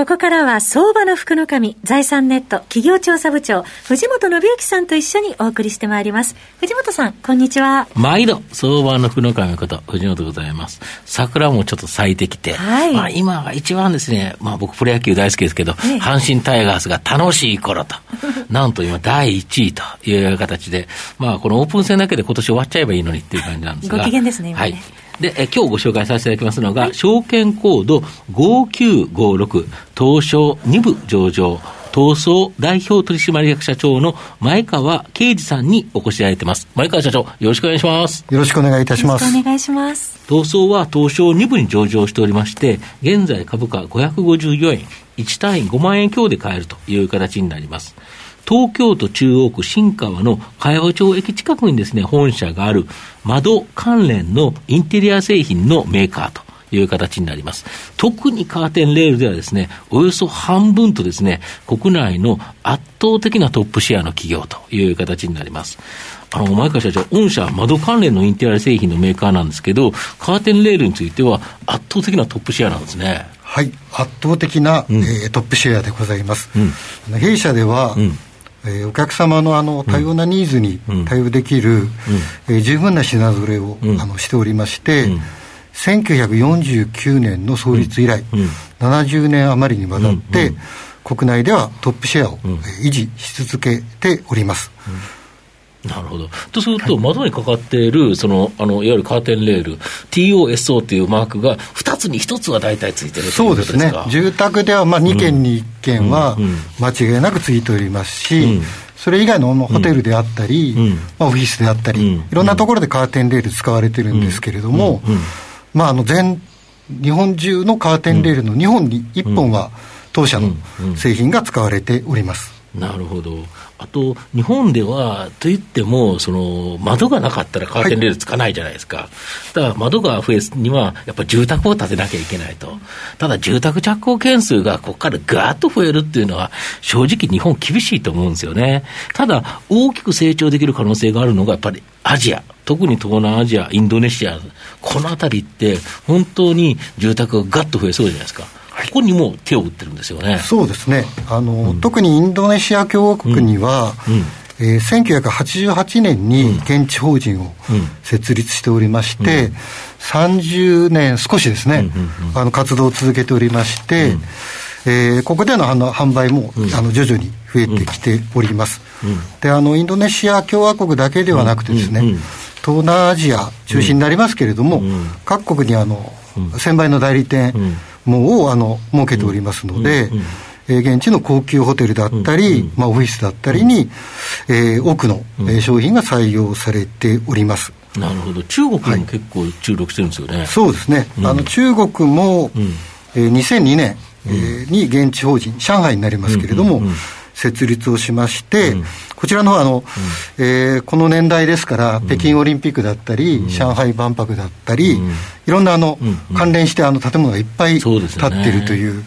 ここからは相場の福の神、財産ネット企業調査部長、藤本信之さんと一緒にお送りしてまいります。藤本さん、こんにちは。毎度、相場の福の神こと、藤本でございます。桜もちょっと咲いてきて、はい、まあ今は一番ですね、まあ僕プロ野球大好きですけど、ええ、阪神タイガースが楽しい頃と、なんと今第1位という形で、まあこのオープン戦だけで今年終わっちゃえばいいのにっていう感じなんですが。ご機嫌ですね、今ね。はい。で、え今日ご紹介させていただきますのが、はい、証券コード5956、東証2部上場、東総代表取締役社長の前川啓二さんにお越しいただいてます。前川社長、よろしくお願いします。よろしくお願いいたします。お願いします。東総は東証2部に上場しておりまして、現在株価554円、1単位5万円強で買えるという形になります。東京都中央区新川の茅場町駅近くにですね、本社がある窓関連のインテリア製品のメーカーと。いう形になります。特にカーテンレールではですね、およそ半分とですね、国内の圧倒的なトップシェアの企業という形になります。あの、前川社長、御社、窓関連のインテリア製品のメーカーなんですけど、カーテンレールについては圧倒的なトップシェアなんですね。はい、圧倒的な、うん、えー、トップシェアでございます。うん、弊社では、うんえー、お客様のあの多様なニーズに対応できる、うん、えー、十分な品揃えを、うん、あのしておりまして、うん、1949年の創立以来、うん、70年余りにわたって、国内ではトップシェアを、維持し続けております。なるほど。とすると、窓にかかっている、その、あの、いわゆるカーテンレール、TOSO というマークが、2つに1つは大体ついてるそうですね。住宅では、まあ、2軒に1軒は、間違いなくついておりますし、それ以外のホテルであったり、まあ、オフィスであったり、いろんなところでカーテンレール使われてるんですけれども、まあ、あの、全、日本中のカーテンレールの2本に1本は、当社の製品が使われております。なるほど。あと、日本では、といっても、その、窓がなかったらカーテンレールつかないじゃないですか。はい、だ窓が増えには、やっぱり住宅を建てなきゃいけないと。ただ、住宅着工件数がここからガーッと増えるっていうのは、正直日本厳しいと思うんですよね。ただ、大きく成長できる可能性があるのが、やっぱりアジア。特に東南アジア、インドネシア、この辺りって、本当に住宅がガッと増えそうじゃないですか。ここにも手を打ってるんですよね。そうですね。あの、うん、特にインドネシア共和国には、うん。うんえー、1988年に現地法人を設立しておりまして、うん、30年少しですね、あの活動を続けておりまして、うん、えー、ここでのあの販売も、うん、あの徐々に増えてきております、うん、であのインドネシア共和国だけではなくてですね、東南アジア中心になりますけれども、各国にあの、専売の代理店、もをあの設けておりますので、うんうんえー、現地の高級ホテルだったり、うん、まあ、オフィスだったりに、えー、多くの、えー、商品が採用されております。なるほど、中国も結構注力してるんですよね。はい、そうですね、あの中国も、うん、えー、2002年、えー、に現地法人、上海になりますけれども、設立をしまして、こちらのあの、うん、えー、この年代ですから、北京オリンピックだったり、うん、上海万博だったり、うん、いろんなあの、関連してあの建物がいっぱい建っているという、ね、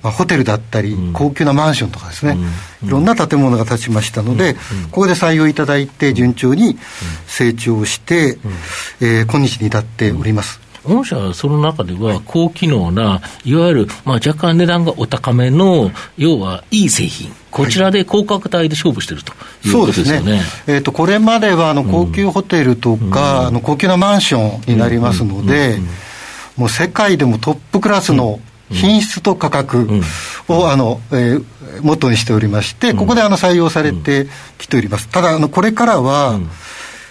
まあ、ホテルだったり、高級なマンションとかですね、いろんな建物が建ちましたので、ここで採用いただいて、順調に成長して、えー、今日に至っております。御社はその中では、高機能な、いわゆる、まあ、若干値段がお高めの、要はいい製品、こちらで高価格帯で勝負してるということですよね。ねえーと、これまではあの高級ホテルとか、うん、あの高級なマンションになりますので、もう世界でもトップクラスの品質と価格を、あの、えー、元にしておりまして、ここであの採用されてきております。ただ、あのこれからは、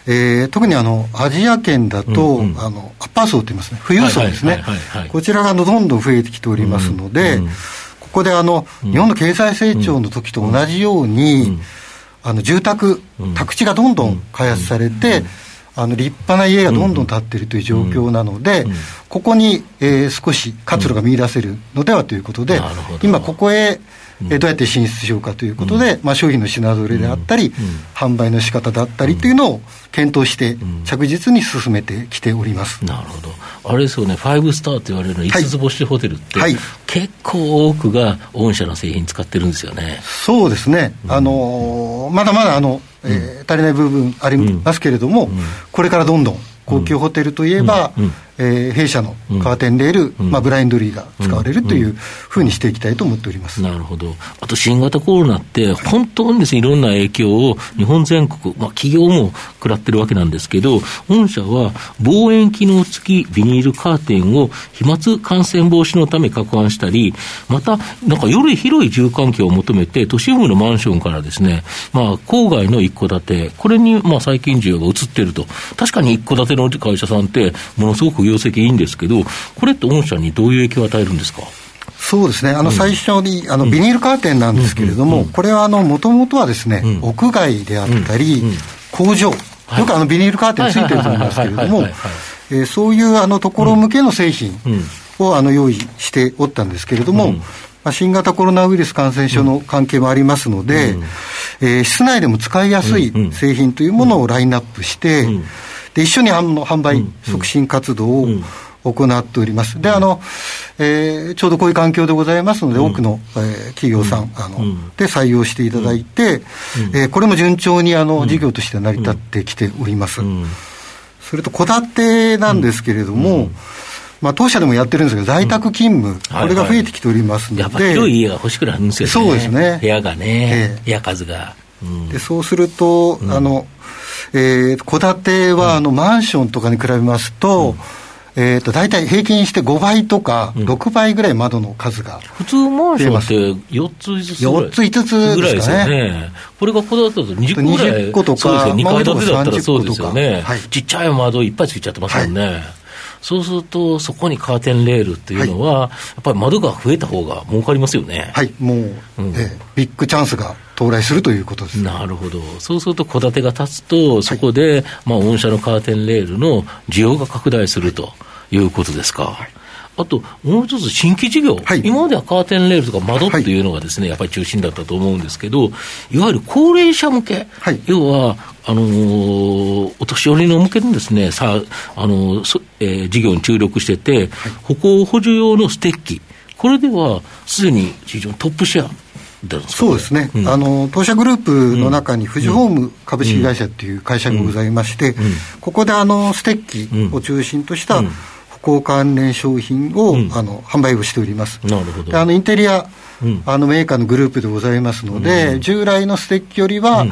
えー、特にあのアジア圏だと、あの層といいますね、富裕層ですね、こちらがどんどん増えてきておりますので、うんうん、ここであの、日本の経済成長の時と同じように、あの住宅、宅地がどんどん開発されて、あの立派な家がどんどん建っているという状況なので、ここに、えー、少し活路が見出せるのではということで、今、ここへ、えどうやって進出しようかということで、まあ、商品の品ぞれであったり、販売の仕方だったりというのを検討して、着実に進めてきております、なるほど、あれですよね、5スターと言われるの5つ星ホテルって、はい、結構多くが御社の製品使ってるんですよね。そうですね、あのまだまだあの、えー、足りない部分ありますけれども、これからどんどん高級ホテルといえば、えー、弊社のカーテンレール、うん、まあ、ブラインドリーが使われるというふうにしていきたいと思っております、なるほど、あと新型コロナって、本当にです、ね、いろんな影響を日本全国、まあ、企業も食らってるわけなんですけど、御社は望遠機能付きビニールカーテンを飛沫感染防止のため拡販したり、また、なんかより広い住環境を求めて、都心部のマンションからですね、まあ、郊外の一戸建て、これにまあ最近需要が移っていると、確かに一戸建ての会社さんって、ものすごく業績いいんですけど、これって御社にどういう影響を与えるんですか？そうですね、あの最初に、あのビニールカーテンなんですけれども、これはもともとはですね、屋外であったり、工場、よくあのビニールカーテンついてると思いますけれども、そういうあのところ向けの製品をあの用意しておったんですけれども、まあ、新型コロナウイルス感染症の関係もありますので、え室内でも使いやすい製品というものをラインナップして、で一緒に販売促進活動を行っております。で、あの、えー、ちょうどこういう環境でございますので、多くの、えー、企業さん、あの、で採用していただいて、えー、これも順調に、あの、事業として成り立ってきております。それと、戸建てなんですけれども、まあ、当社でもやってるんですけど、在宅勤務、これが増えてきておりますので、やっぱり広い家が欲しくなるんですよね。そうですね。部屋がね、部屋数が。でそうすると、あの、えー、戸建ては、あの、マンションとかに比べますと、えーと、大体平均して5倍とか、6倍ぐらい窓の数が、普通マンションって4つ、5つ4つ、5つぐらいですかね。これがこだわったと20個ぐらい、20個とか、そうですよ、2階建てだったらそうですよね、はい、ちっちゃい窓いっぱいついちゃってますもんね。はいそうすると、そこにカーテンレールっていうのは、はい、やっぱり窓が増えた方が儲かりますよね。はい、もう、うん、えビッグチャンスが到来するということです。なるほど。そうすると、戸建てが建つと、そこで、はい、まあ、御社のカーテンレールの需要が拡大するということですか。はいあともう一つ、新規事業、はい、今まではカーテンレールとか窓っていうのがですね、はい、やっぱり中心だったと思うんですけど、いわゆる高齢者向け、はい、要は、あのー、お年寄りの向けにですね、さあのーえー、事業に注力してて、歩行補助用のステッキ、これではすでに非常にトップシェア。そうですね、うん、あの当社グループの中に富士ホーム株式会社という会社がございまして、ここであのステッキを中心とした行関連商品を、うん、あの販売をしております。なるほど。あのインテリア、うん、あのメーカーのグループでございますので、うん、従来のステッキよりは、うん。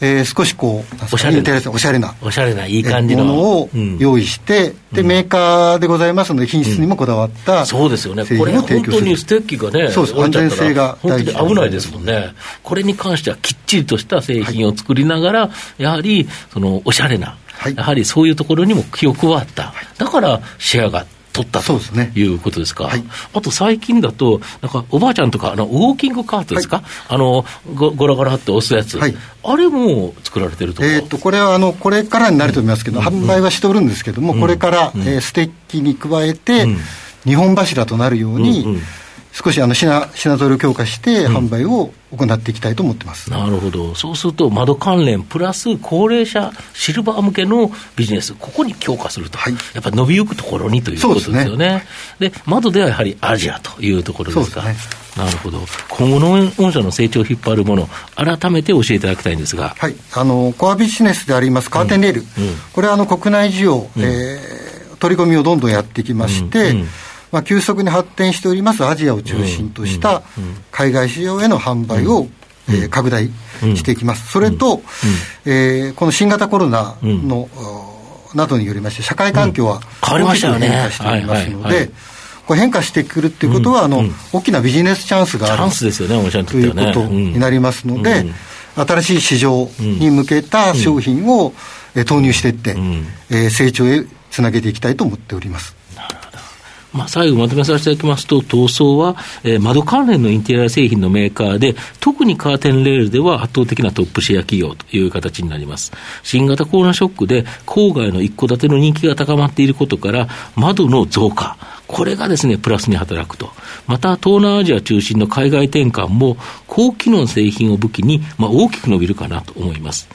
えー、少しこう、おしゃれな、おしゃれな、おしゃれな、いい感じの。ものを用意して、うん、で、メーカーでございますので、品質にもこだわった、うん、そうですよね、これ、本当にステッキがね、そうです、安全性が本当に危ないですもんね、これに関してはきっちりとした製品を作りながら、はい、やはり、その、おしゃれな、はい、やはりそういうところにも気を配った、だからシェアが取ったということですか、すねはい、あと最近だと、なんかおばあちゃんとか、あのウォーキングカートですか、はい、あのごごらごらって押すやつ、はい、あれも作られてるとえー、とこれはあのこれからになると思いますけど、うん、販売はしておるんですけども、うん、これから、うん、えー、ステッキに加えて、日本柱となるように、うんうん少しあの品品ぞろえを強化して、販売を行っていきたいと思ってます、なるほど、そうすると、窓関連プラス高齢者シルバー向けのビジネス、ここに強化すると、はい、やっぱり伸びゆくところにということですよね。で、ね、窓ではやはりアジアというところですか。ね、なるほど、今後の御社の成長を引っ張るもの、改めて教えていただきたいんですが、はい、あのコアビジネスでありますカーテンレール、うんうん、これはあの国内需要、うん、えー、取り込みをどんどんやってきまして、うんうんまあ、急速に発展しておりますアジアを中心とした海外市場への販売を、えー、拡大していきます。それと、えー、この新型コロナの、などによりまして、社会環境は大きく変化しておりますので、これ変化してくるっていうことは、あの、大きなビジネスチャンスがある。チャンスですよね、おっしゃるということになりますので、新しい市場に向けた商品を、え投入していって、え成長へつなげていきたいと思っております。まあ、最後まとめさせていただきますと、東総は、えー、窓関連のインテリア製品のメーカーで、特にカーテンレールでは圧倒的なトップシェア企業という形になります。新型コロナショックで、郊外の一戸建ての人気が高まっていることから、窓の増加、これがですね、プラスに働くと。また、東南アジア中心の海外転換も、高機能製品を武器に、まあ、大きく伸びるかなと思います。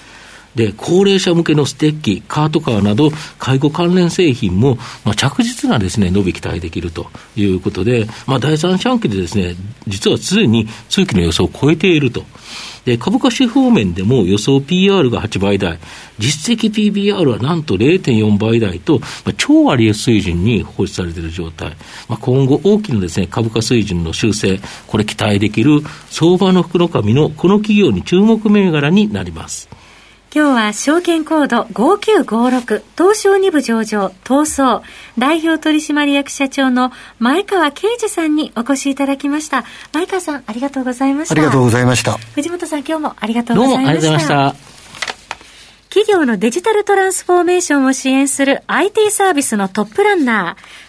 で、高齢者向けのステッキ、カートカーなど、介護関連製品も、まあ、着実なですね、伸び期待できるということで、まあ、第三四半期でですね、実はすでに通期の予想を超えていると。で、株価指方面でも予想 PR が8倍台、実績 PBR はなんと0.4倍台と、まあ、超割安水準に放置されている状態。まあ、今後大きなですね、株価水準の修正、これ期待できる相場の袋紙のこの企業に注目銘柄になります。今日は証券コード5956東証2部上場東証代表取締役社長の前川啓二さんにお越しいただきました。前川さんありがとうございました。ありがとうございました。藤本さん今日もありがとうございました。どうもありがとうございました。企業のデジタルトランスフォーメーションを支援する IT サービスのトップランナー